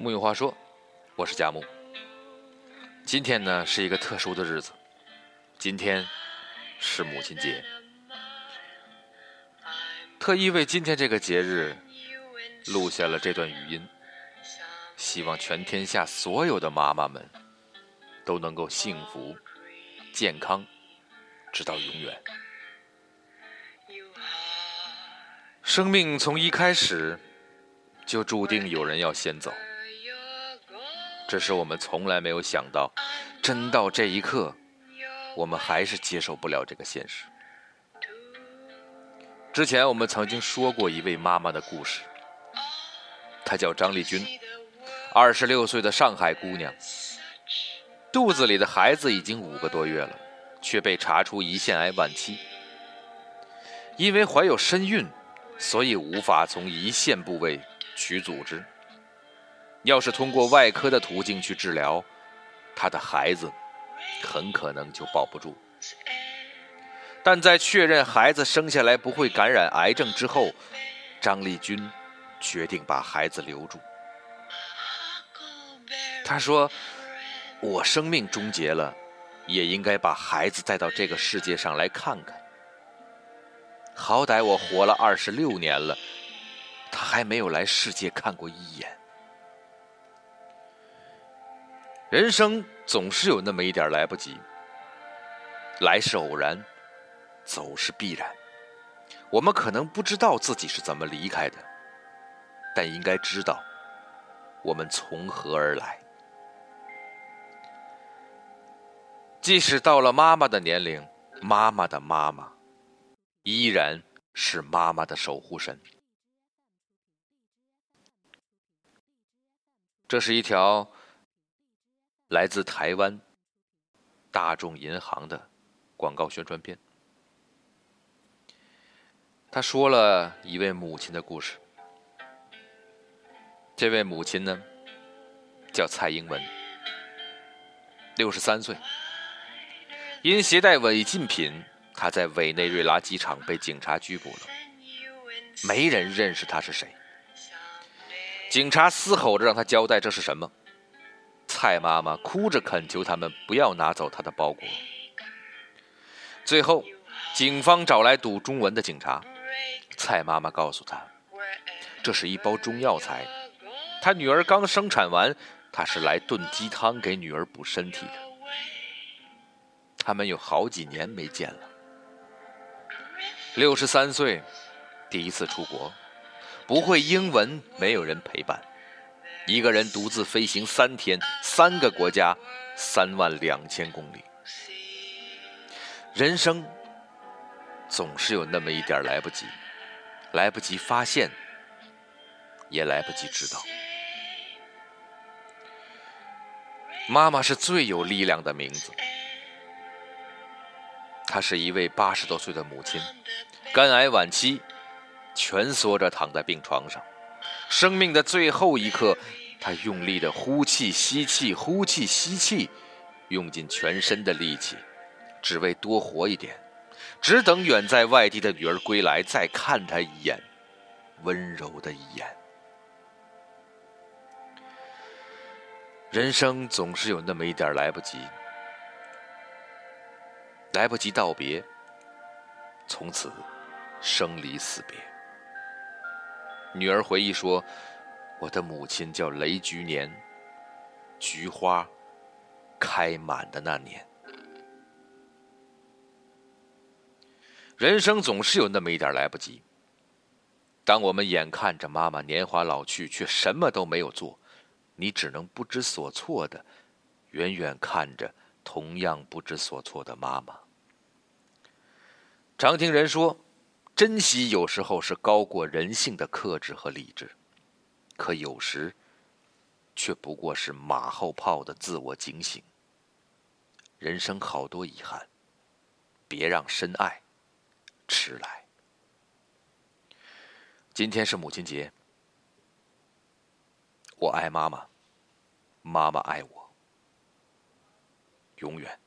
木有话说，我是佳木。今天呢是一个特殊的日子，今天是母亲节，特意为今天这个节日录下了这段语音，希望全天下所有的妈妈们都能够幸福、健康，直到永远。生命从一开始就注定有人要先走。这是我们从来没有想到，真到这一刻，我们还是接受不了这个现实。之前我们曾经说过一位妈妈的故事，她叫张丽君，二十六岁的上海姑娘，肚子里的孩子已经五个多月了，却被查出胰腺癌晚期。因为怀有身孕，所以无法从胰腺部位取组织。要是通过外科的途径去治疗，他的孩子很可能就保不住。但在确认孩子生下来不会感染癌症之后，张丽君决定把孩子留住。他说：“我生命终结了，也应该把孩子带到这个世界上来看看。好歹我活了二十六年了，他还没有来世界看过一眼。”人生总是有那么一点来不及，来是偶然，走是必然。我们可能不知道自己是怎么离开的，但应该知道我们从何而来。即使到了妈妈的年龄，妈妈的妈妈依然是妈妈的守护神。这是一条。来自台湾大众银行的广告宣传片，他说了一位母亲的故事。这位母亲呢，叫蔡英文，六十三岁，因携带违禁品，他在委内瑞拉机场被警察拘捕了，没人认识他是谁。警察嘶吼着让他交代这是什么。蔡妈妈哭着恳求他们不要拿走她的包裹。最后，警方找来懂中文的警察。蔡妈妈告诉他，这是一包中药材，她女儿刚生产完，她是来炖鸡汤给女儿补身体的。他们有好几年没见了。六十三岁，第一次出国，不会英文，没有人陪伴。一个人独自飞行三天，三个国家，三万两千公里。人生总是有那么一点来不及，来不及发现，也来不及知道。妈妈是最有力量的名字。她是一位八十多岁的母亲，肝癌晚期，蜷缩着躺在病床上。生命的最后一刻，他用力的呼气、吸气、呼气、吸气，用尽全身的力气，只为多活一点，只等远在外地的女儿归来，再看她一眼，温柔的一眼。人生总是有那么一点来不及，来不及道别，从此生离死别。女儿回忆说：“我的母亲叫雷菊年，菊花开满的那年。人生总是有那么一点来不及。当我们眼看着妈妈年华老去，却什么都没有做，你只能不知所措的，远远看着同样不知所措的妈妈。常听人说。”珍惜有时候是高过人性的克制和理智，可有时却不过是马后炮的自我警醒。人生好多遗憾，别让深爱迟来。今天是母亲节，我爱妈妈，妈妈爱我，永远。